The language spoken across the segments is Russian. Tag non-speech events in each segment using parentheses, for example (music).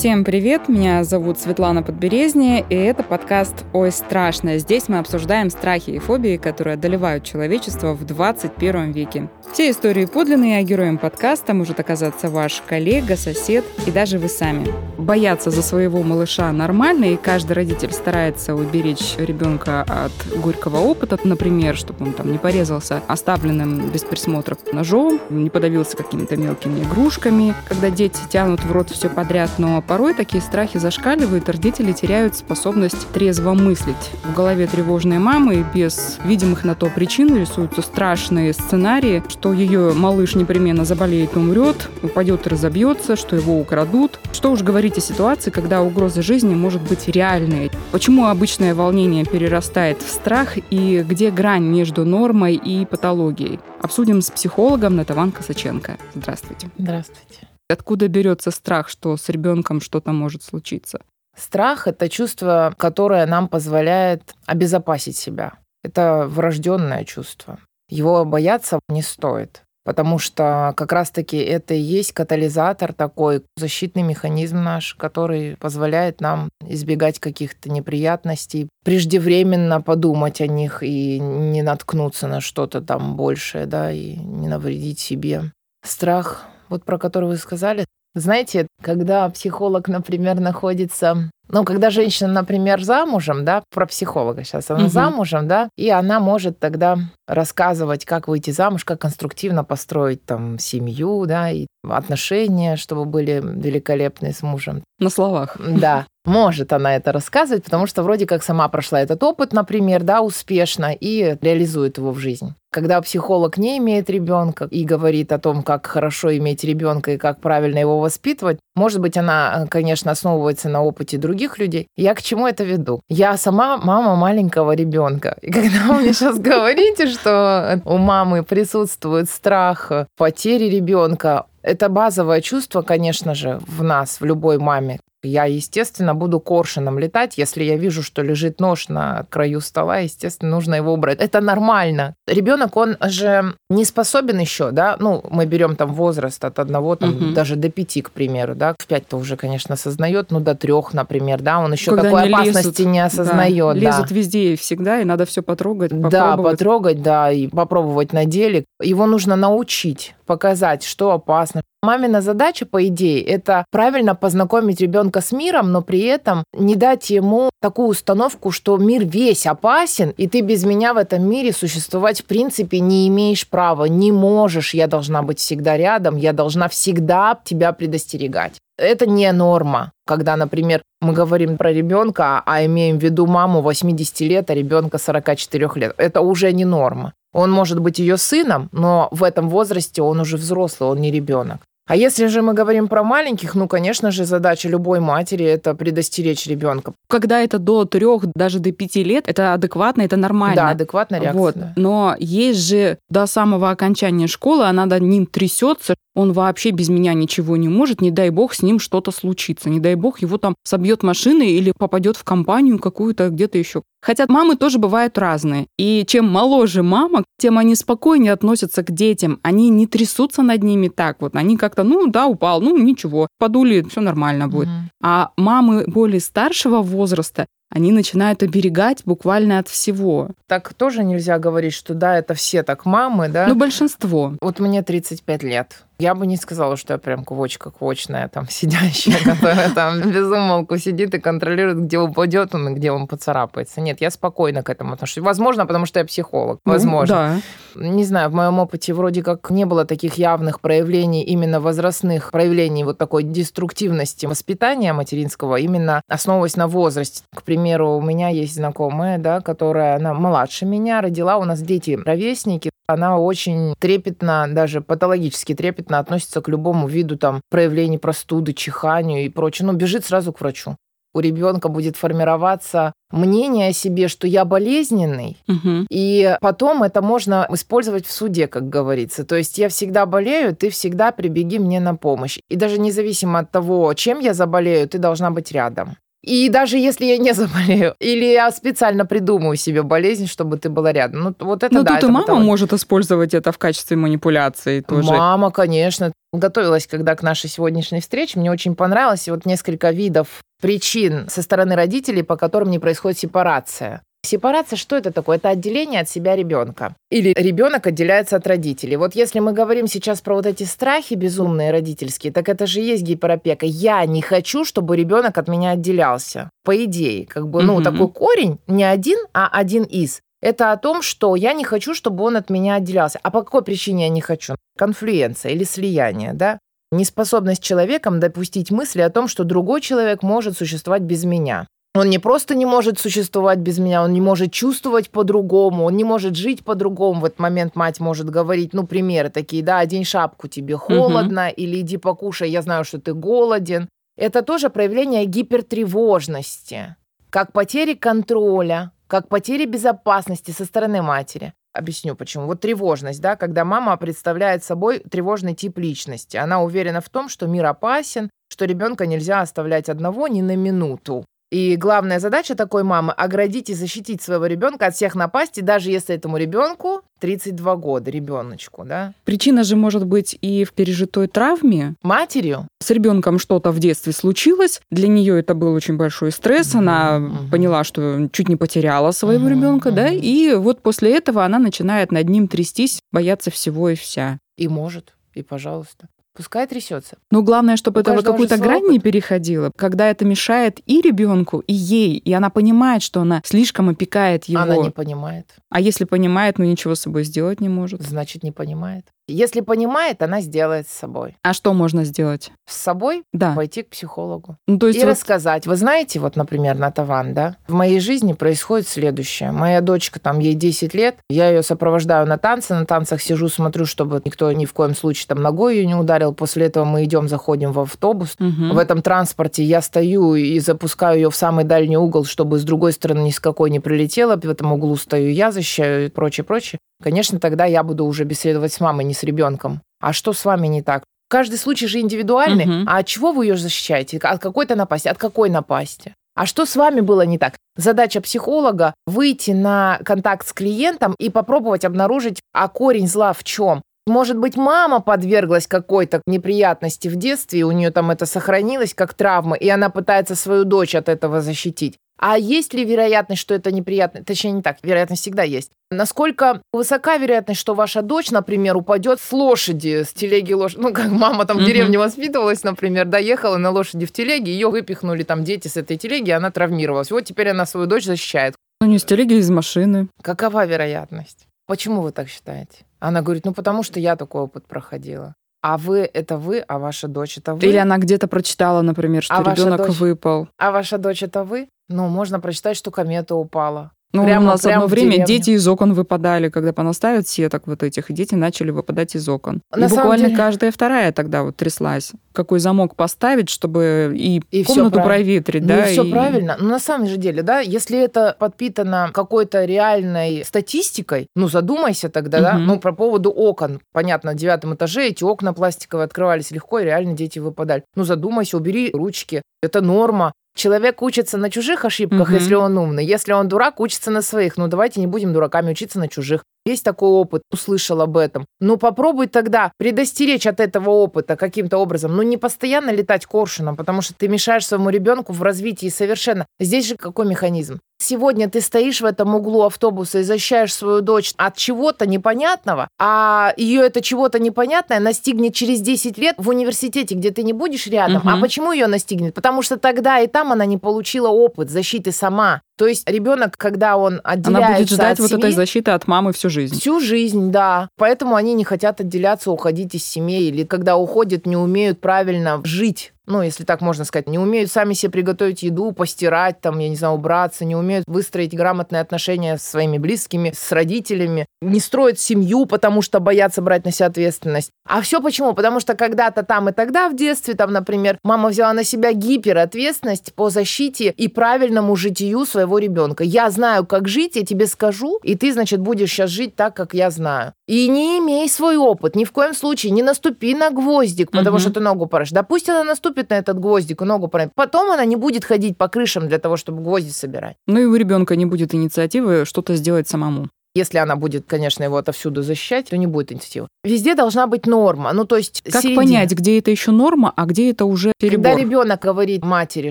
Всем привет, меня зовут Светлана Подберезния, и это подкаст «Ой, страшно». Здесь мы обсуждаем страхи и фобии, которые одолевают человечество в 21 веке. Все истории подлинные, а героем подкаста может оказаться ваш коллега, сосед и даже вы сами. Бояться за своего малыша нормально, и каждый родитель старается уберечь ребенка от горького опыта, например, чтобы он там не порезался оставленным без присмотра ножом, не подавился какими-то мелкими игрушками, когда дети тянут в рот все подряд, но порой такие страхи зашкаливают, и родители теряют способность трезво мыслить. В голове тревожной мамы без видимых на то причин рисуются страшные сценарии, что ее малыш непременно заболеет, умрет, упадет и разобьется, что его украдут. Что уж говорить о ситуации, когда угроза жизни может быть реальной. Почему обычное волнение перерастает в страх и где грань между нормой и патологией? Обсудим с психологом Натаван Косаченко. Здравствуйте. Здравствуйте. Откуда берется страх, что с ребенком что-то может случиться? Страх это чувство, которое нам позволяет обезопасить себя. Это врожденное чувство. Его бояться не стоит. Потому что как раз-таки это и есть катализатор такой, защитный механизм наш, который позволяет нам избегать каких-то неприятностей, преждевременно подумать о них и не наткнуться на что-то там большее, да, и не навредить себе. Страх вот про который вы сказали. Знаете, когда психолог, например, находится ну, когда женщина, например, замужем, да, про психолога сейчас, она угу. замужем, да, и она может тогда рассказывать, как выйти замуж, как конструктивно построить там семью, да, и отношения, чтобы были великолепные с мужем. На словах. Да. Может она это рассказывать, потому что вроде как сама прошла этот опыт, например, да, успешно и реализует его в жизнь. Когда психолог не имеет ребенка и говорит о том, как хорошо иметь ребенка и как правильно его воспитывать, может быть, она, конечно, основывается на опыте других людей. Я к чему это веду? Я сама мама маленького ребенка. И когда вы мне сейчас говорите, что у мамы присутствует страх потери ребенка, это базовое чувство, конечно же, в нас, в любой маме. Я, естественно, буду коршуном летать, если я вижу, что лежит нож на краю стола, естественно, нужно его убрать. Это нормально. Ребенок, он же не способен еще, да, ну, мы берем там возраст от одного, там, угу. даже до пяти, к примеру, да, в пять-то уже, конечно, осознает, ну, до трех, например, да, он еще Когда такой опасности лезут, не осознает. Да, лезут везде и всегда, и надо все потрогать, попробовать. Да, потрогать, да, и попробовать на деле. Его нужно научить, показать, что опасно. Мамина задача, по идее, это правильно познакомить ребенка с миром, но при этом не дать ему такую установку, что мир весь опасен, и ты без меня в этом мире существовать в принципе не имеешь права, не можешь, я должна быть всегда рядом, я должна всегда тебя предостерегать. Это не норма, когда, например, мы говорим про ребенка, а имеем в виду маму 80 лет, а ребенка 44 лет. Это уже не норма. Он может быть ее сыном, но в этом возрасте он уже взрослый, он не ребенок. А если же мы говорим про маленьких, ну, конечно же, задача любой матери – это предостеречь ребенка. Когда это до трех, даже до пяти лет, это адекватно, это нормально. Да, адекватная реакция. Вот. Но есть же до самого окончания школы, она над ним трясется, он вообще без меня ничего не может, не дай бог с ним что-то случится, не дай бог его там собьет машины или попадет в компанию какую-то где-то еще. Хотя мамы тоже бывают разные. И чем моложе мама, тем они спокойнее относятся к детям. Они не трясутся над ними так вот. Они как-то, ну да, упал, ну ничего, подули, все нормально будет. Угу. А мамы более старшего возраста, они начинают оберегать буквально от всего. Так тоже нельзя говорить, что да, это все так мамы, да? Ну, большинство. Вот мне 35 лет. Я бы не сказала, что я прям квочка квочная, там, (laughs) сидящая, которая там без умолку сидит и контролирует, где упадет он и где он поцарапается. Нет, я спокойно к этому отношусь. Возможно, потому что я психолог. Ну, возможно. да. Не знаю, в моем опыте вроде как не было таких явных проявлений, именно возрастных проявлений вот такой деструктивности воспитания материнского, именно основываясь на возрасте. К примеру, у меня есть знакомая, да, которая, она младше меня, родила, у нас дети ровесники, она очень трепетно, даже патологически трепетно относится к любому виду там проявлений простуды, чиханию и прочее. Ну, бежит сразу к врачу. У ребенка будет формироваться мнение о себе, что я болезненный, угу. и потом это можно использовать в суде, как говорится. То есть я всегда болею, ты всегда прибеги мне на помощь. И даже независимо от того, чем я заболею, ты должна быть рядом. И даже если я не (laughs) заболею, или я специально придумаю себе болезнь, чтобы ты была рядом. Ну, вот это Ну, да. тут это и мама патология. может использовать это в качестве манипуляции тоже. Мама, конечно. Готовилась, когда к нашей сегодняшней встрече. Мне очень понравилось вот несколько видов причин со стороны родителей, по которым не происходит сепарация. Сепарация что это такое? Это отделение от себя ребенка. Или ребенок отделяется от родителей. Вот если мы говорим сейчас про вот эти страхи безумные родительские, так это же есть гиперопека. Я не хочу, чтобы ребенок от меня отделялся. По идее, как бы, ну, Мгм. такой корень не один, а один из. Это о том, что я не хочу, чтобы он от меня отделялся. А по какой причине я не хочу? Конфлюенция или слияние, да? Неспособность человеком допустить мысли о том, что другой человек может существовать без меня. Он не просто не может существовать без меня, он не может чувствовать по-другому, он не может жить по-другому. В этот момент мать может говорить, ну, примеры такие, да, одень шапку, тебе холодно, или иди покушай, я знаю, что ты голоден. Это тоже проявление гипертревожности, как потери контроля, как потери безопасности со стороны матери. Объясню почему. Вот тревожность, да, когда мама представляет собой тревожный тип личности. Она уверена в том, что мир опасен, что ребенка нельзя оставлять одного ни на минуту. И главная задача такой мамы – оградить и защитить своего ребенка от всех напастей, даже если этому ребенку 32 года, ребеночку, да. Причина же может быть и в пережитой травме. Матерью С ребенком что-то в детстве случилось, для нее это был очень большой стресс, она Мгм. поняла, что чуть не потеряла своего Мгм, ребенка, да, и вот после этого она начинает над ним трястись, бояться всего и вся. и может, и пожалуйста. Пускай трясется. Но главное, чтобы У это какую-то грань не опыт. переходило, когда это мешает и ребенку, и ей, и она понимает, что она слишком опекает его. Она не понимает. А если понимает, ну ничего с собой сделать не может. Значит, не понимает. Если понимает, она сделает с собой. А что можно сделать? С собой Да. пойти к психологу. Ну, то есть и вот- рассказать. Вы знаете, вот, например, на Таван, да, в моей жизни происходит следующее. Моя дочка, там, ей 10 лет, я ее сопровождаю на танцы, на танцах сижу, смотрю, чтобы никто ни в коем случае там ногой ее не ударил. После этого мы идем, заходим в автобус. Мгм. В этом транспорте я стою и запускаю ее в самый дальний угол, чтобы с другой стороны ни с какой не прилетела. В этом углу стою я, защищаю и прочее, прочее. Конечно, тогда я буду уже беседовать с мамой, не с ребенком. А что с вами не так? Каждый случай же индивидуальный. Мгм. А от чего вы ее защищаете? От какой-то напасти? От какой напасти? А что с вами было не так? Задача психолога – выйти на контакт с клиентом и попробовать обнаружить, а корень зла в чем. Может быть, мама подверглась какой-то неприятности в детстве, и у нее там это сохранилось как травма, и она пытается свою дочь от этого защитить. А есть ли вероятность, что это неприятно? Точнее, не так, вероятность всегда есть. Насколько высока вероятность, что ваша дочь, например, упадет с лошади, с телеги лошади? Ну, как мама там в деревне воспитывалась, например, доехала на лошади в телеге, ее выпихнули там дети с этой телеги, и она травмировалась. Вот теперь она свою дочь защищает. Ну, не с телеги, из машины. Какова вероятность? Почему вы так считаете? Она говорит, ну, потому что я такой опыт проходила. А вы — это вы, а ваша дочь — это вы. Или она где-то прочитала, например, что А ребенок дочь? выпал. А ваша дочь — это вы? Ну, можно прочитать, что комета упала. Ну, Прямо- у нас прямо одно время дети из окон выпадали, когда понаставят сеток вот этих, и дети начали выпадать из окон. На и буквально деле- каждая вторая тогда вот тряслась. Какой замок поставить, чтобы и, И комнату правильно. проветрить, Ну, да? все и- правильно. Но на самом же деле, да, если это подпитано какой-то реальной статистикой, ну, задумайся тогда, да, Мгм. ну, про поводу окон. Понятно, на девятом этаже эти окна пластиковые открывались легко, и реально дети выпадали. Ну, задумайся, убери ручки. Это норма. Человек учится на чужих ошибках, Мгм. если он умный. Если он дурак, учится на своих. Ну, давайте не будем дураками учиться на чужих. Есть такой опыт, услышал об этом. Ну, попробуй тогда предостеречь от этого опыта каким-то образом. Ну, не постоянно летать коршуном, потому что ты мешаешь своему ребенку в развитии совершенно. Здесь же какой механизм? Сегодня ты стоишь в этом углу автобуса и защищаешь свою дочь от чего-то непонятного, а ее это чего-то непонятное настигнет через 10 лет в университете, где ты не будешь рядом. А Мгм. почему ее настигнет? Потому что тогда и там она не получила опыт защиты сама. То есть ребенок, когда он отделяется Она будет ждать от вот семьи, этой защиты от мамы всю жизнь. Всю жизнь, да. Поэтому они не хотят отделяться, уходить из семьи. Или когда уходят, не умеют правильно жить. Ну, если так можно сказать, не умеют сами себе приготовить еду, постирать, там, я не знаю, убраться, не умеют выстроить грамотные отношения с своими близкими, с родителями, не строят семью, потому что боятся брать на себя ответственность. А все почему? Потому что когда-то там и тогда в детстве, там, например, мама взяла на себя гиперответственность по защите и правильному житию своего ребенка. Я знаю, как жить, я тебе скажу, и ты, значит, будешь сейчас жить так, как я знаю. И не имей свой опыт, ни в коем случае не наступи на гвоздик, потому Мгм. что ты ногу порешь. Да пусть она наступит наступит на этот гвоздик и ногу поранит. Потом она не будет ходить по крышам для того, чтобы гвозди собирать. Ну и у ребенка не будет инициативы что-то сделать самому. Если она будет, конечно, его отовсюду защищать, то не будет инициативы. Везде должна быть норма. Ну, то есть Как середина. понять, где это еще норма, а где это уже перебор? Когда ребенок говорит матери,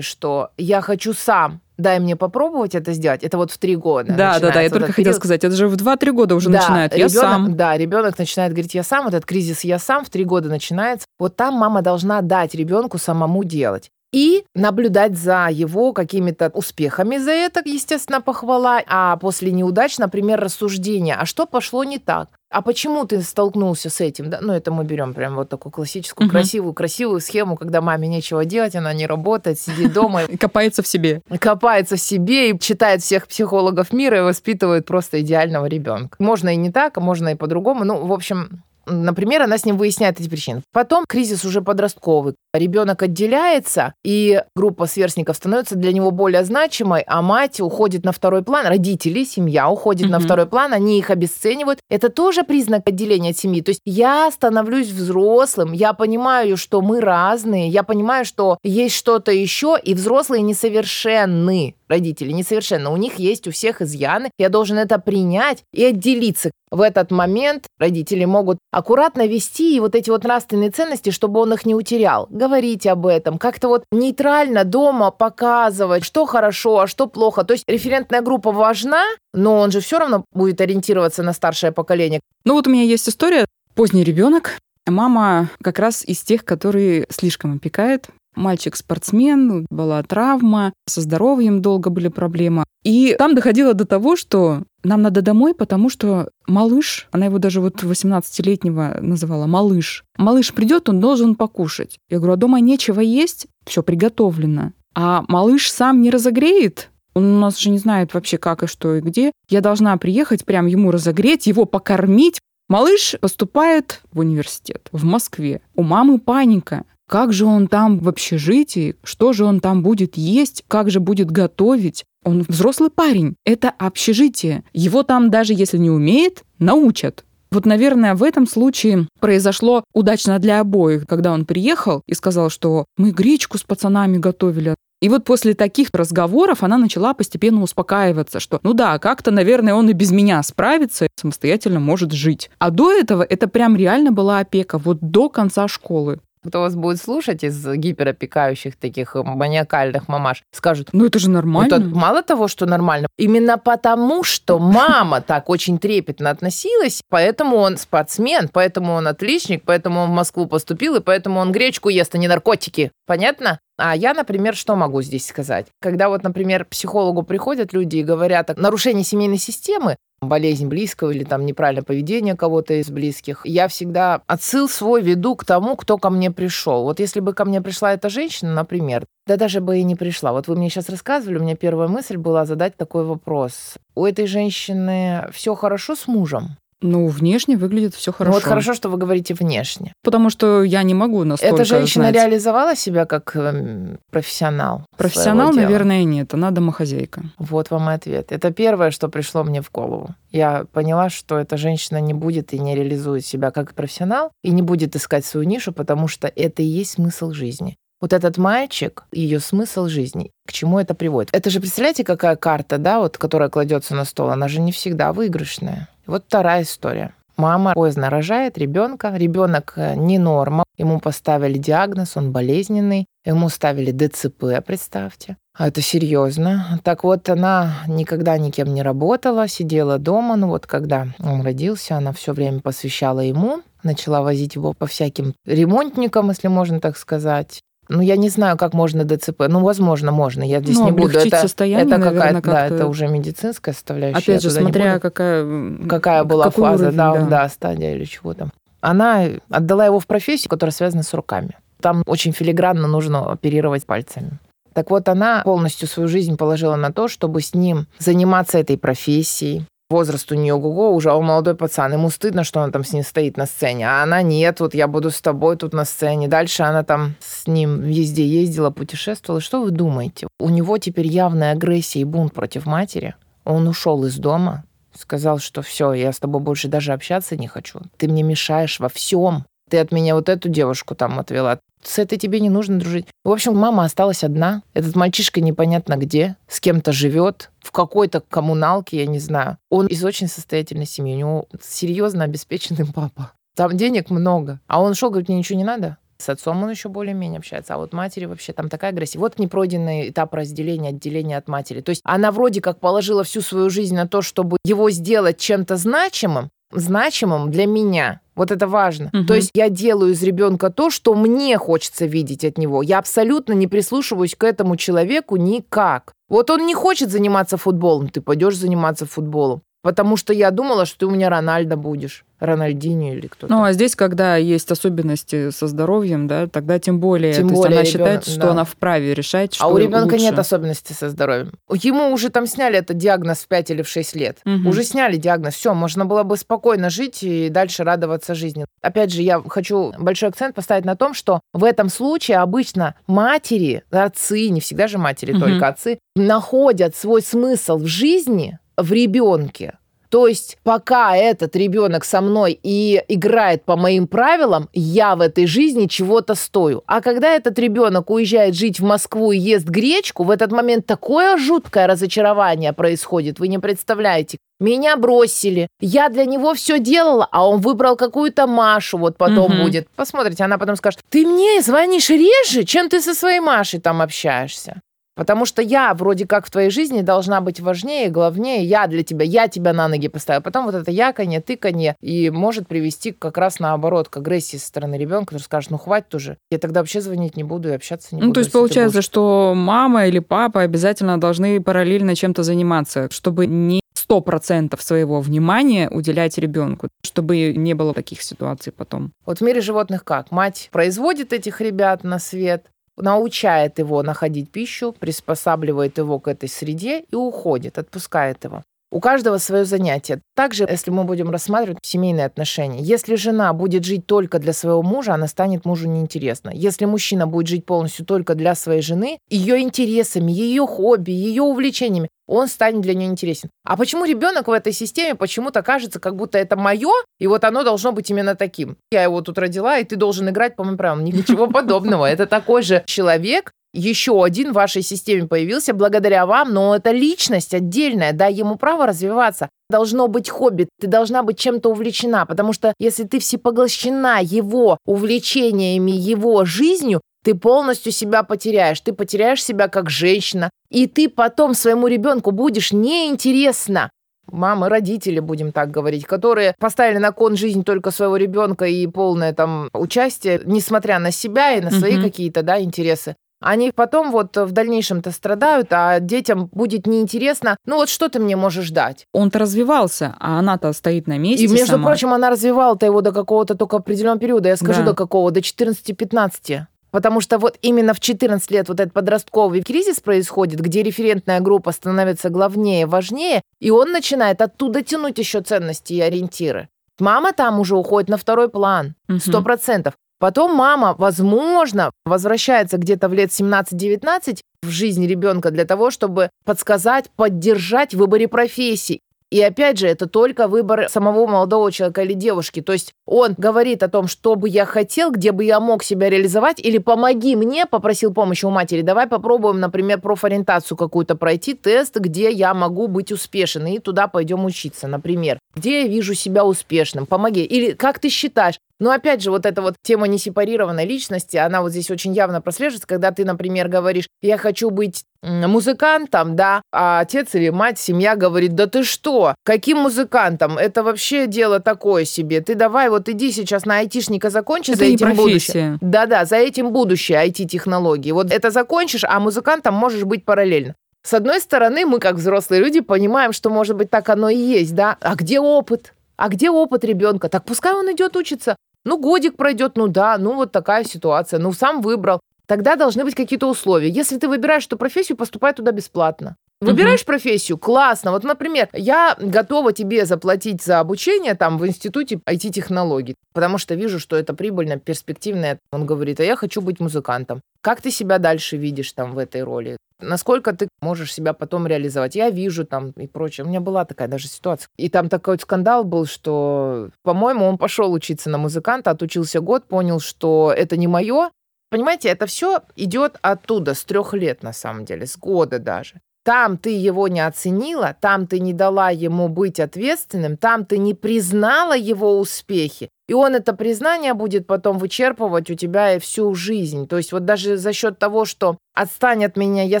что я хочу сам, дай мне попробовать это сделать, это вот в три года. Да, да, да, я только этот хотела период. сказать, это же в 2-3 года уже Да, начинает. Я ребенок- сам. Да, ребенок начинает говорить, я сам, вот этот кризис я сам в три года начинается. Вот там мама должна дать ребенку самому делать. И наблюдать за его какими-то успехами за это, естественно, похвала. А после неудач, например, рассуждение. А что пошло не так? А почему ты столкнулся с этим? Да? Ну, это мы берем прям вот такую классическую, Мгм. красивую, красивую схему, когда маме нечего делать, она не работает, сидит дома И (laughs) Копается в себе. копается в себе и читает всех психологов мира и воспитывает просто идеального ребенка. Можно и не так, а можно и по-другому. Ну, в общем, Например, она с ним выясняет эти причины. Потом кризис уже подростковый. Ребенок отделяется, и группа сверстников становится для него более значимой, а мать уходит на второй план. Родители, семья уходит на Мгм. второй план, они их обесценивают. Это тоже признак отделения от семьи. То есть я становлюсь взрослым, я понимаю, что мы разные, я понимаю, что есть что-то еще, и взрослые несовершенны. Родители несовершенны. У них есть у всех изъяны. Я должен это принять и отделиться. В этот момент родители могут аккуратно вести и вот эти вот нравственные ценности, чтобы он их не утерял. Говорить об этом, как-то вот нейтрально дома показывать, что хорошо, а что плохо. То есть референтная группа важна, но он же все равно будет ориентироваться на старшее поколение. Ну вот у меня есть история. Поздний ребенок. Мама как раз из тех, которые слишком опекает. Мальчик спортсмен, была травма, со здоровьем долго были проблемы. И там доходило до того, что нам надо домой, потому что малыш, она его даже вот 18-летнего называла малыш. Малыш придет, он должен покушать. Я говорю, а дома нечего есть, все приготовлено. А малыш сам не разогреет, он у нас же не знает вообще как и что и где. Я должна приехать, прям ему разогреть, его покормить. Малыш поступает в университет в Москве. У мамы паника. Как же он там в общежитии? Что же он там будет есть? Как же будет готовить? Он взрослый парень. Это общежитие. Его там даже если не умеет, научат. Вот, наверное, в этом случае произошло удачно для обоих, когда он приехал и сказал, что мы гречку с пацанами готовили. И вот после таких разговоров она начала постепенно успокаиваться, что ну да, как-то, наверное, он и без меня справится, самостоятельно может жить. А до этого это прям реально была опека, вот до конца школы. Кто вас будет слушать из гиперопекающих таких э, маниакальных мамаш, скажут, Ну это же нормально. Это мало того, что нормально, именно потому, что мама так очень трепетно относилась, поэтому он спортсмен, поэтому он отличник, поэтому он в Москву поступил, и поэтому он гречку ест, а не наркотики. Понятно? А я, например, что могу здесь сказать? Когда вот, например, к психологу приходят люди и говорят о нарушении семейной системы, болезнь близкого или там неправильное поведение кого-то из близких, я всегда отсыл свой веду к тому, кто ко мне пришел. Вот если бы ко мне пришла эта женщина, например, да даже бы и не пришла. Вот вы мне сейчас рассказывали, у меня первая мысль была задать такой вопрос. У этой женщины все хорошо с мужем? Ну, внешне выглядит все Ну хорошо. вот хорошо, что вы говорите внешне. Потому что я не могу настолько Эта женщина знать. реализовала себя как эм, профессионал? Профессионал, наверное, нет. Она домохозяйка. Вот вам и ответ. Это первое, что пришло мне в голову. Я поняла, что эта женщина не будет и не реализует себя как профессионал, и не будет искать свою нишу, потому что это и есть смысл жизни. Вот этот мальчик, ее смысл жизни, к чему это приводит? Это же, представляете, какая карта, да, вот, которая кладется на стол, она же не всегда выигрышная. Вот вторая история. Мама поздно рожает ребенка, ребенок э, не норма, ему поставили диагноз, он болезненный, ему ставили ДЦП, представьте. А это серьезно. Так вот, она никогда никем не работала, сидела дома. Ну вот, когда он родился, она все время посвящала ему, начала возить его по всяким ремонтникам, если можно так сказать. Ну, я не знаю, как можно ДЦП. Ну, возможно, можно. Я здесь Ну, не буду. Это, состояние, это какая-то, да, это уже медицинская составляющая. Опять же, смотря какая... какая была фаза, уровень, да, да, стадия или чего там. Она отдала его в профессию, которая связана с руками. Там очень филигранно нужно оперировать пальцами. Так вот, она полностью свою жизнь положила на то, чтобы с ним заниматься этой профессией. Возраст у нее ого, уже он молодой пацан. Ему стыдно, что он там с ним стоит на сцене. А она нет, вот я буду с тобой тут на сцене. Дальше она там с ним везде ездила, путешествовала. Что вы думаете? У него теперь явная агрессия и бунт против матери. Он ушел из дома, сказал, что все, я с тобой больше даже общаться не хочу. Ты мне мешаешь во всем. Ты от меня вот эту девушку там отвела. С этой тебе не нужно дружить. В общем, мама осталась одна. Этот мальчишка непонятно где, с кем-то живет, в какой-то коммуналке, я не знаю. Он из очень состоятельной семьи. У него серьезно обеспеченный (laughs) папа. Там денег много. А он шел, говорит, мне ничего не надо. С отцом он еще более-менее общается, а вот матери вообще там такая агрессия. Вот непройденный этап разделения, отделения от матери. То есть она вроде как положила всю свою жизнь на то, чтобы его сделать чем-то значимым, значимым для меня. Вот это важно. Угу. То есть я делаю из ребенка то, что мне хочется видеть от него. Я абсолютно не прислушиваюсь к этому человеку никак. Вот он не хочет заниматься футболом, ты пойдешь заниматься футболом. Потому что я думала, что ты у меня Рональдо будешь. Рональдини или кто-то. Ну, а здесь, когда есть особенности со здоровьем, да, тогда тем более. Тем То более она ребенок, считает, что да. она вправе решать, что А у ребенка лучше. нет особенностей со здоровьем. Ему уже там сняли этот диагноз в 5 или в 6 лет. Угу. Уже сняли диагноз. Все, можно было бы спокойно жить и дальше радоваться жизни. Опять же, я хочу большой акцент поставить на том, что в этом случае обычно матери, отцы, не всегда же матери, угу. только отцы, находят свой смысл в жизни в ребенке. То есть пока этот ребенок со мной и играет по моим правилам, я в этой жизни чего-то стою. А когда этот ребенок уезжает жить в Москву и ест гречку, в этот момент такое жуткое разочарование происходит, вы не представляете. Меня бросили. Я для него все делала, а он выбрал какую-то Машу, вот потом угу. будет. Посмотрите, она потом скажет, ты мне звонишь реже, чем ты со своей Машей там общаешься. Потому что я вроде как в твоей жизни должна быть важнее, главнее. Я для тебя, я тебя на ноги поставила. Потом вот это яконье, тыканье и может привести как раз наоборот к агрессии со стороны ребенка, который скажет, ну хватит уже. Я тогда вообще звонить не буду и общаться не ну, буду. Ну, то есть получается, что мама или папа обязательно должны параллельно чем-то заниматься, чтобы не сто процентов своего внимания уделять ребенку, чтобы не было таких ситуаций потом. Вот в мире животных как? Мать производит этих ребят на свет, научает его находить пищу, приспосабливает его к этой среде и уходит, отпускает его. У каждого свое занятие. Также, если мы будем рассматривать семейные отношения, если жена будет жить только для своего мужа, она станет мужу неинтересна. Если мужчина будет жить полностью только для своей жены, ее интересами, ее хобби, ее увлечениями, он станет для нее интересен. А почему ребенок в этой системе почему-то кажется, как будто это мое, и вот оно должно быть именно таким? Я его тут родила, и ты должен играть по моим правилам. Ничего подобного. Это такой же человек, еще один в вашей системе появился благодаря вам, но это личность отдельная, дай ему право развиваться. Должно быть хобби, ты должна быть чем-то увлечена, потому что если ты всепоглощена его увлечениями, его жизнью, ты полностью себя потеряешь, ты потеряешь себя как женщина, и ты потом своему ребенку будешь неинтересна. Мамы, родители, будем так говорить, которые поставили на кон жизнь только своего ребенка и полное там участие, несмотря на себя и на свои угу. какие-то да, интересы они потом вот в дальнейшем-то страдают, а детям будет неинтересно, ну вот что ты мне можешь дать? Он-то развивался, а она-то стоит на месте И, между сама. прочим, она развивала-то его до какого-то только определенного периода, я скажу, да. до какого, до 14-15. Потому что вот именно в 14 лет вот этот подростковый кризис происходит, где референтная группа становится главнее, важнее, и он начинает оттуда тянуть еще ценности и ориентиры. Мама там уже уходит на второй план, сто процентов. Потом мама, возможно, возвращается где-то в лет 17-19 в жизнь ребенка для того, чтобы подсказать, поддержать в выборе профессии. И опять же, это только выбор самого молодого человека или девушки. То есть он говорит о том, что бы я хотел, где бы я мог себя реализовать, или помоги мне, попросил помощи у матери, давай попробуем, например, профориентацию какую-то пройти, тест, где я могу быть успешен, и туда пойдем учиться, например. Где я вижу себя успешным, помоги. Или как ты считаешь, но опять же, вот эта вот тема несепарированной личности, она вот здесь очень явно прослеживается, когда ты, например, говоришь, я хочу быть музыкантом, да, а отец или мать, семья говорит, да ты что, каким музыкантом? Это вообще дело такое себе. Ты давай вот иди сейчас на айтишника закончи, это за этим будущее. Да-да, за этим будущее IT-технологии. Вот это закончишь, а музыкантом можешь быть параллельно. С одной стороны, мы, как взрослые люди, понимаем, что, может быть, так оно и есть, да? А где опыт? А где опыт ребенка? Так пускай он идет учиться. Ну, годик пройдет, ну да, ну вот такая ситуация, ну сам выбрал. тогда должны быть какие-то условия. Если ты выбираешь эту профессию, поступай туда бесплатно. Выбираешь профессию, классно. Вот, например, я готова тебе заплатить за обучение там в институте IT-технологий, потому что вижу, что это прибыльно, перспективно. Он говорит, а я хочу быть музыкантом. Как ты себя дальше видишь там в этой роли? Насколько ты можешь себя потом реализовать? Я вижу там и прочее. У меня была такая даже ситуация. И там такой скандал был, что, по-моему, он пошел учиться на музыканта, отучился год, понял, что это не мое, Понимаете, это все идет оттуда, с трех лет, на самом деле, с года даже. Там ты его не оценила, там ты не дала ему быть ответственным, там ты не признала его успехи, и он это признание будет потом вычерпывать у тебя и всю жизнь. То есть вот даже за счет того, что отстань от меня, я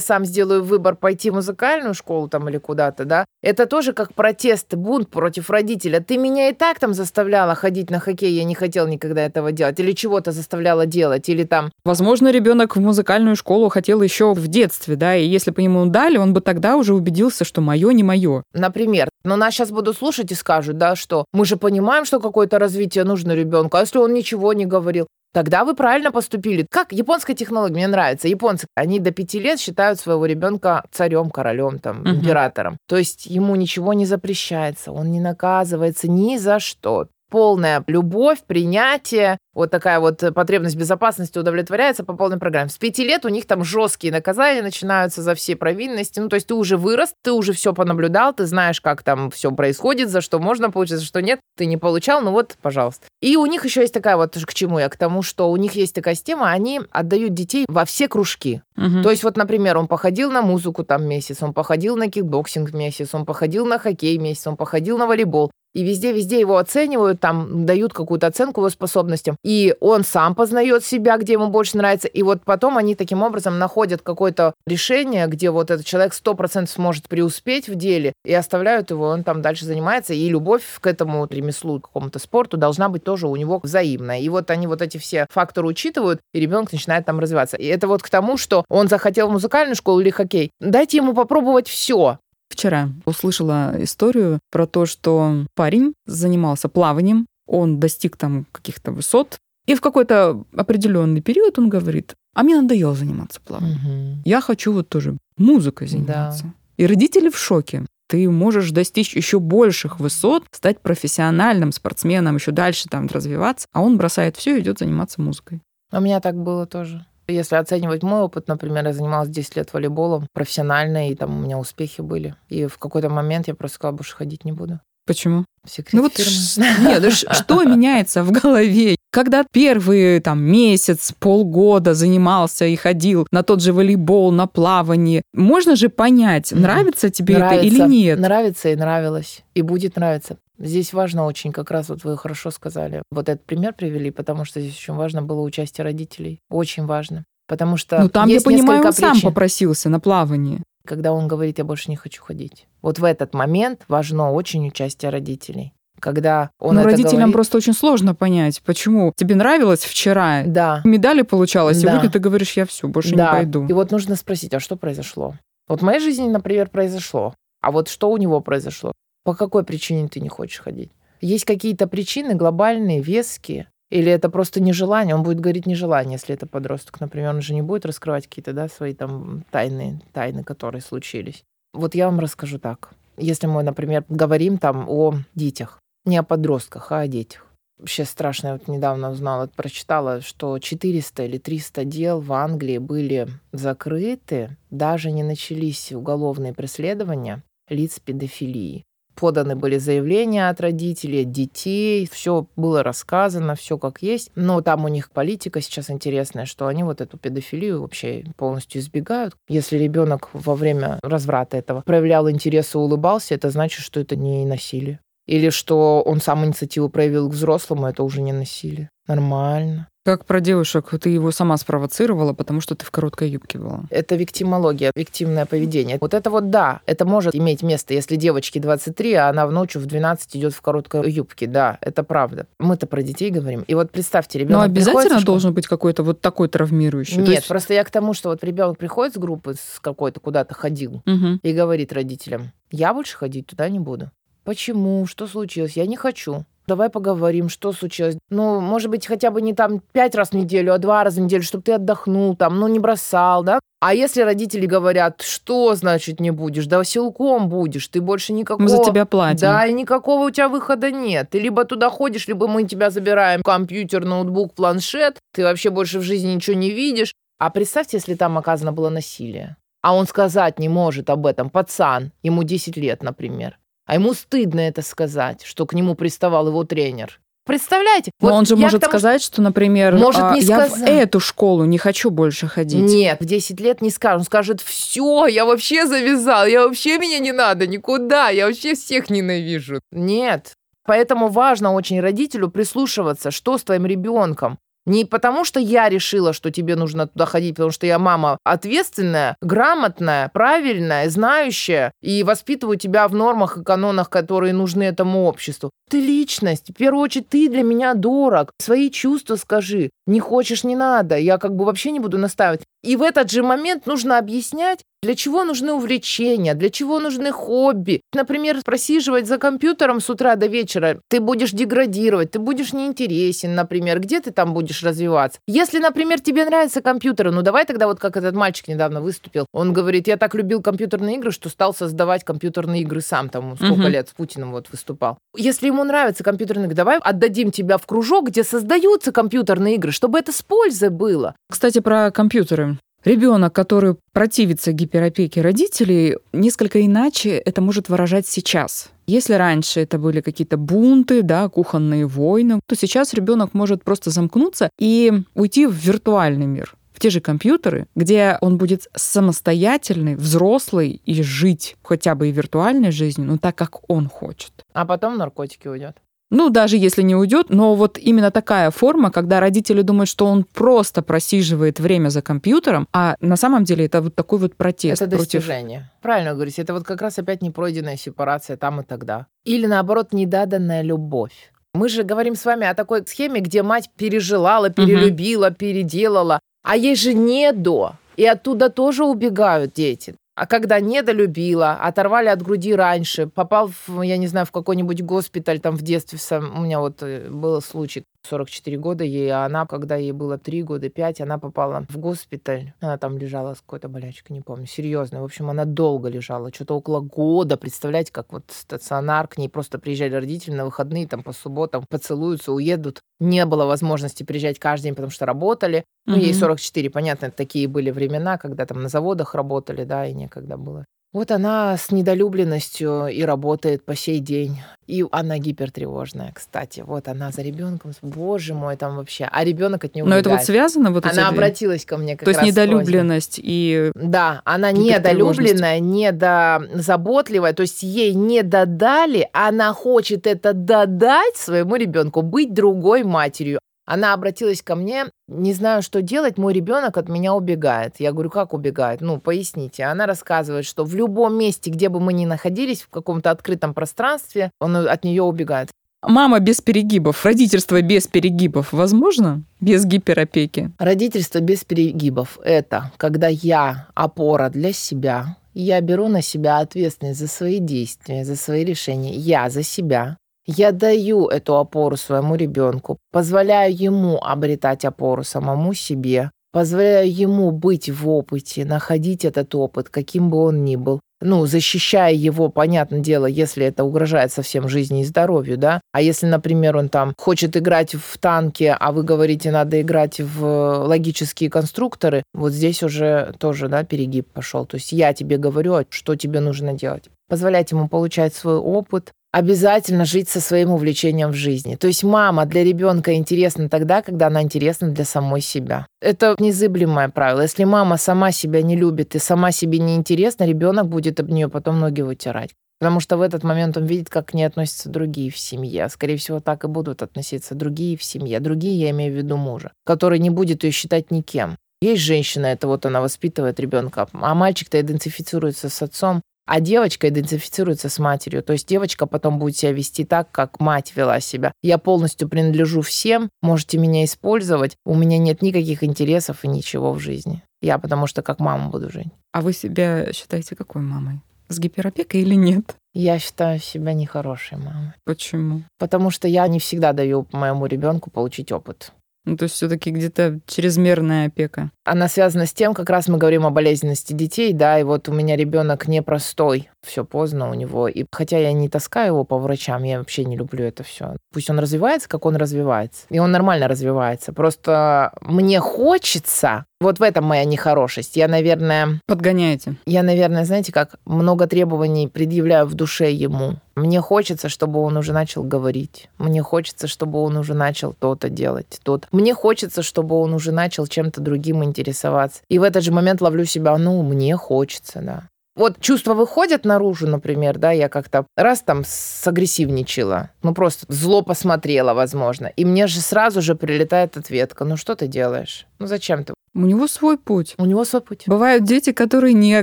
сам сделаю выбор пойти в музыкальную школу там или куда-то, да, это тоже как протест, бунт против родителя. Ты меня и так там заставляла ходить на хоккей, я не хотел никогда этого делать, или чего-то заставляла делать, или там... Возможно, ребенок в музыкальную школу хотел еще в детстве, да, и если бы ему дали, он бы тогда уже убедился, что мое не мое. Например. Но нас сейчас будут слушать и скажут, да, что мы же понимаем, что какое-то развитие нужно ребенку. А если он ничего не говорил? Тогда вы правильно поступили. Как японская технология, мне нравится. Японцы, они до пяти лет считают своего ребенка царем, королем, там, угу. императором. То есть ему ничего не запрещается, он не наказывается ни за что полная любовь, принятие, вот такая вот потребность безопасности удовлетворяется по полной программе. С пяти лет у них там жесткие наказания начинаются за все провинности. Ну, то есть ты уже вырос, ты уже все понаблюдал, ты знаешь, как там все происходит, за что можно получить, за что нет. Ты не получал, ну вот, пожалуйста. И у них еще есть такая вот, к чему я, к тому, что у них есть такая система, они отдают детей во все кружки. Угу. То есть вот, например, он походил на музыку там месяц, он походил на кикбоксинг месяц, он походил на хоккей месяц, он походил на волейбол. И везде-везде его оценивают, там дают какую-то оценку его способностям. И он сам познает себя, где ему больше нравится. И вот потом они таким образом находят какое-то решение, где вот этот человек 100% сможет преуспеть в деле, и оставляют его, он там дальше занимается. И любовь к этому ремеслу, к какому-то спорту должна быть тоже у него взаимная. И вот они вот эти все факторы учитывают, и ребенок начинает там развиваться. И это вот к тому, что он захотел музыкальную школу или хоккей. Дайте ему попробовать все. Вчера услышала историю про то, что парень занимался плаванием, он достиг там каких-то высот, и в какой-то определенный период он говорит, а мне надоело заниматься плаванием. Угу. Я хочу вот тоже музыкой заниматься. Да. И родители в шоке. Ты можешь достичь еще больших высот, стать профессиональным спортсменом, еще дальше там развиваться, а он бросает все и идет заниматься музыкой. У меня так было тоже. Если оценивать мой опыт, например, я занималась 10 лет волейболом профессионально, и там у меня успехи были. И в какой-то момент я просто сказала, больше ходить не буду. Почему? Секрет ну вот фирмы. (laughs) Нет, ну что меняется в голове? Когда первые там месяц, полгода занимался и ходил на тот же волейбол, на плавание, можно же понять, нравится тебе нравится, это или нет? Нравится и нравилось, и будет нравиться. Здесь важно очень, как раз вот вы хорошо сказали, вот этот пример привели, потому что здесь очень важно было участие родителей. Очень важно. Потому что Ну там, я понимаю, он сам попросился на плавание. Когда он говорит, я больше не хочу ходить. Вот в этот момент важно очень участие родителей когда он Но это родителям говорит... просто очень сложно понять, почему тебе нравилось вчера, да. медали получалось, да. сегодня ты говоришь, я все, больше да. не пойду. И вот нужно спросить, а что произошло? Вот в моей жизни, например, произошло. А вот что у него произошло? По какой причине ты не хочешь ходить? Есть какие-то причины глобальные, веские, или это просто нежелание? Он будет говорить нежелание, если это подросток. Например, он же не будет раскрывать какие-то да, свои там тайны, тайны, которые случились. Вот я вам расскажу так. Если мы, например, говорим там о детях, не о подростках, а о детях. Вообще страшно, я вот недавно узнала, прочитала, что 400 или 300 дел в Англии были закрыты, даже не начались уголовные преследования лиц педофилии поданы были заявления от родителей, от детей, все было рассказано, все как есть. Но там у них политика сейчас интересная, что они вот эту педофилию вообще полностью избегают. Если ребенок во время разврата этого проявлял интерес и улыбался, это значит, что это не насилие. Или что он сам инициативу проявил к взрослому, это уже не насилие. Нормально. Как про девушек, ты его сама спровоцировала, потому что ты в короткой юбке была. Это виктимология, виктимное поведение. Вот это вот да, это может иметь место, если девочке 23, а она в ночью в 12 идет в короткой юбке. Да, это правда. Мы-то про детей говорим. И вот представьте, ребенок. Но обязательно должен быть какой-то вот такой травмирующий. Нет, есть... просто я к тому, что вот ребенок приходит с группы, с какой-то куда-то ходил угу. и говорит родителям: я больше ходить туда не буду. Почему? Что случилось? Я не хочу. Давай поговорим, что случилось. Ну, может быть, хотя бы не там пять раз в неделю, а два раза в неделю, чтобы ты отдохнул там, ну, не бросал, да? А если родители говорят, что значит не будешь? Да силком будешь, ты больше никакого... Мы за тебя платим. Да, и никакого у тебя выхода нет. Ты либо туда ходишь, либо мы тебя забираем компьютер, ноутбук, планшет. Ты вообще больше в жизни ничего не видишь. А представьте, если там оказано было насилие. А он сказать не может об этом. Пацан, ему 10 лет, например. А ему стыдно это сказать, что к нему приставал его тренер. Представляете? Но вот он же может тому, сказать, что, например, может а, не я сказать. в эту школу не хочу больше ходить. Нет, в 10 лет не скажет. Он скажет, все, я вообще завязал, я вообще меня не надо никуда, я вообще всех ненавижу. Нет. Поэтому важно очень родителю прислушиваться, что с твоим ребенком. Не потому, что я решила, что тебе нужно туда ходить, потому что я мама ответственная, грамотная, правильная, знающая и воспитываю тебя в нормах и канонах, которые нужны этому обществу. Ты личность. В первую очередь, ты для меня дорог. Свои чувства скажи. Не хочешь, не надо. Я как бы вообще не буду настаивать. И в этот же момент нужно объяснять, для чего нужны увлечения, для чего нужны хобби. Например, просиживать за компьютером с утра до вечера, ты будешь деградировать, ты будешь неинтересен, например, где ты там будешь развиваться. Если, например, тебе нравятся компьютеры, ну давай тогда вот как этот мальчик недавно выступил, он говорит, я так любил компьютерные игры, что стал создавать компьютерные игры сам, там сколько угу. лет с Путиным вот выступал. Если ему нравятся компьютерные игры, давай отдадим тебя в кружок, где создаются компьютерные игры, чтобы это с пользой было. Кстати, про компьютеры. Ребенок, который противится гиперопеке родителей, несколько иначе это может выражать сейчас. Если раньше это были какие-то бунты, да, кухонные войны, то сейчас ребенок может просто замкнуться и уйти в виртуальный мир в те же компьютеры, где он будет самостоятельный, взрослый и жить хотя бы и виртуальной жизнью, но так, как он хочет. А потом наркотики уйдет. Ну, даже если не уйдет, но вот именно такая форма, когда родители думают, что он просто просиживает время за компьютером, а на самом деле это вот такой вот протест. Это достижение. Против... Правильно говорите, это вот как раз опять непройденная сепарация там и тогда. Или наоборот, недаданная любовь. Мы же говорим с вами о такой схеме, где мать пережелала, перелюбила, угу. переделала, а ей же не до. И оттуда тоже убегают дети. А когда недолюбила, оторвали от груди раньше, попал, в, я не знаю, в какой-нибудь госпиталь там в детстве, сам, у меня вот э, был случай, 44 года ей, а она, когда ей было 3 года, 5, она попала в госпиталь. Она там лежала с какой-то болячкой, не помню, серьезно. В общем, она долго лежала, что-то около года. Представляете, как вот стационар, к ней просто приезжали родители на выходные, там по субботам поцелуются, уедут. Не было возможности приезжать каждый день, потому что работали. Ну, ей 44, понятно, такие были времена, когда там на заводах работали, да, и некогда было. Вот она с недолюбленностью и работает по сей день. И она гипертревожная, кстати. Вот она за ребенком. Боже мой, там вообще. А ребенок от нее Но это вот связано вот Она обратилась ко мне как То есть недолюбленность и Да, она недолюбленная, недозаботливая. То есть ей не додали, она хочет это додать своему ребенку, быть другой матерью. Она обратилась ко мне, не знаю, что делать, мой ребенок от меня убегает. Я говорю, как убегает? Ну, поясните. Она рассказывает, что в любом месте, где бы мы ни находились, в каком-то открытом пространстве, он от нее убегает. Мама без перегибов, родительство без перегибов возможно? Без гиперопеки? Родительство без перегибов – это когда я опора для себя, я беру на себя ответственность за свои действия, за свои решения. Я за себя. Я даю эту опору своему ребенку, позволяю ему обретать опору самому себе, позволяю ему быть в опыте, находить этот опыт, каким бы он ни был. Ну, защищая его, понятное дело, если это угрожает совсем жизни и здоровью, да. А если, например, он там хочет играть в танки, а вы говорите, надо играть в логические конструкторы, вот здесь уже тоже, да, перегиб пошел. То есть я тебе говорю, что тебе нужно делать. Позволять ему получать свой опыт, обязательно жить со своим увлечением в жизни. То есть мама для ребенка интересна тогда, когда она интересна для самой себя. Это незыблемое правило. Если мама сама себя не любит и сама себе не интересна, ребенок будет об нее потом ноги вытирать. Потому что в этот момент он видит, как к ней относятся другие в семье. Скорее всего, так и будут относиться другие в семье. Другие, я имею в виду мужа, который не будет ее считать никем. Есть женщина, это вот она воспитывает ребенка, а мальчик-то идентифицируется с отцом, а девочка идентифицируется с матерью. То есть девочка потом будет себя вести так, как мать вела себя. Я полностью принадлежу всем, можете меня использовать, у меня нет никаких интересов и ничего в жизни. Я потому что как мама буду жить. А вы себя считаете какой мамой? с гиперопекой или нет? Я считаю себя нехорошей мамой. Почему? Потому что я не всегда даю моему ребенку получить опыт. Ну, то есть все-таки где-то чрезмерная опека. Она связана с тем, как раз мы говорим о болезненности детей, да, и вот у меня ребенок непростой, все поздно у него, и хотя я не таскаю его по врачам, я вообще не люблю это все. Пусть он развивается, как он развивается, и он нормально развивается. Просто мне хочется, вот в этом моя нехорошесть. Я, наверное... Подгоняете. Я, наверное, знаете, как много требований предъявляю в душе ему. Мне хочется, чтобы он уже начал говорить. Мне хочется, чтобы он уже начал то-то делать, то-то. Мне хочется, чтобы он уже начал чем-то другим интересоваться. И в этот же момент ловлю себя, ну, мне хочется, да. Вот чувства выходят наружу, например, да, я как-то раз там сагрессивничала, ну просто зло посмотрела, возможно, и мне же сразу же прилетает ответка, ну что ты делаешь? Ну зачем ты? У него свой путь. У него свой путь. Бывают дети, которые не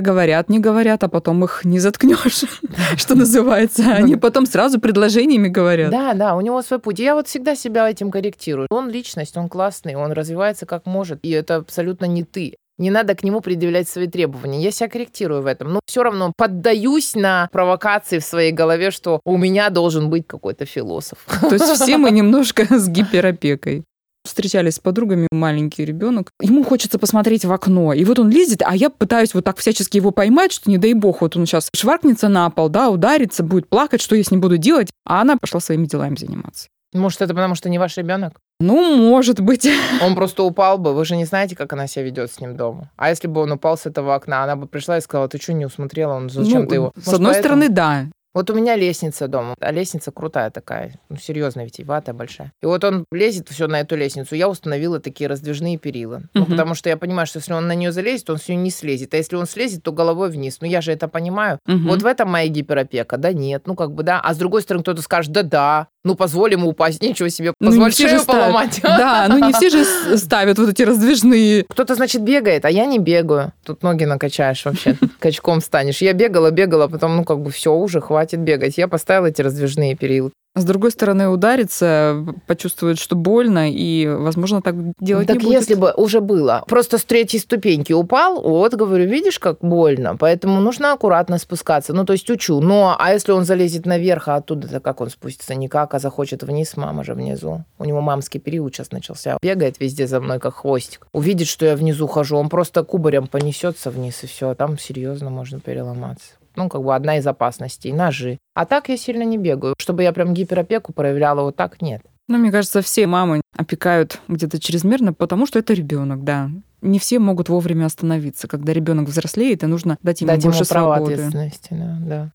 говорят, не говорят, а потом их не заткнешь, (laughs) что называется. Они потом сразу предложениями говорят. Да, да, у него свой путь. Я вот всегда себя этим корректирую. Он личность, он классный, он развивается как может, и это абсолютно не ты. Не надо к нему предъявлять свои требования. Я себя корректирую в этом. Но все равно поддаюсь на провокации в своей голове, что у меня должен быть какой-то философ. То есть все мы (laughs) немножко с гиперопекой встречались с подругами, маленький ребенок, ему хочется посмотреть в окно, и вот он лезет, а я пытаюсь вот так всячески его поймать, что не дай бог, вот он сейчас шваркнется на пол, да, ударится, будет плакать, что я с ним буду делать, а она пошла своими делами заниматься. Может, это потому, что не ваш ребенок? Ну, может быть. (laughs) Он просто упал бы. Вы же не знаете, как она себя ведет с ним дома. А если бы он упал с этого окна, она бы пришла и сказала, ты что, не усмотрела? Он зачем ну, ты его? С Может, одной поэтому? стороны, да. Вот у меня лестница дома, а лестница крутая такая, ну, серьезная, витиеватая, большая. И вот он лезет все на эту лестницу. Я установила такие раздвижные перила. Ну, потому что я понимаю, что если он на нее залезет, он с нее не слезет. А если он слезет, то головой вниз. Ну, я же это понимаю. Вот в этом моя гиперопека. Да нет, ну, как бы, да. А с другой стороны, кто-то скажет, да-да, ну, позволь ему упасть, ничего себе, позволь ну, шею поломать. (laughs) Да, ну не все же (laughs) ставят вот эти раздвижные. Кто-то, значит, бегает, а я не бегаю. Тут ноги накачаешь вообще, (laughs) качком станешь. Я бегала, бегала, потом, ну, как бы все, уже хватит бегать. Я поставила эти раздвижные перила. С другой стороны, ударится, почувствует, что больно, и, возможно, так делать так не будет. если бы уже было. Просто с третьей ступеньки упал, вот, говорю, видишь, как больно, поэтому нужно аккуратно спускаться. Ну, то есть учу. Но, а если он залезет наверх, а оттуда-то как он спустится? Никак, а захочет вниз, мама же внизу. У него мамский период сейчас начался. Бегает везде за мной, как хвостик. Увидит, что я внизу хожу, он просто кубарем понесется вниз, и все. А там серьезно можно переломаться ну, как бы одна из опасностей, ножи. А так я сильно не бегаю. Чтобы я прям гиперопеку проявляла, вот так нет. Ну, мне кажется, все мамы опекают где-то чрезмерно, потому что это ребенок, да. Не все могут вовремя остановиться. Когда ребенок взрослеет, и нужно дать ему дать больше ему право свободы. ответственности, да, да.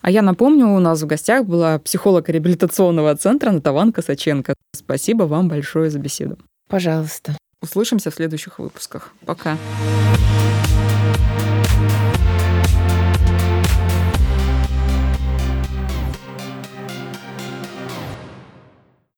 А я напомню, у нас в гостях была психолог реабилитационного центра Натаван Косаченко. Спасибо вам большое за беседу. Пожалуйста. Услышимся в следующих выпусках. Пока. Пока.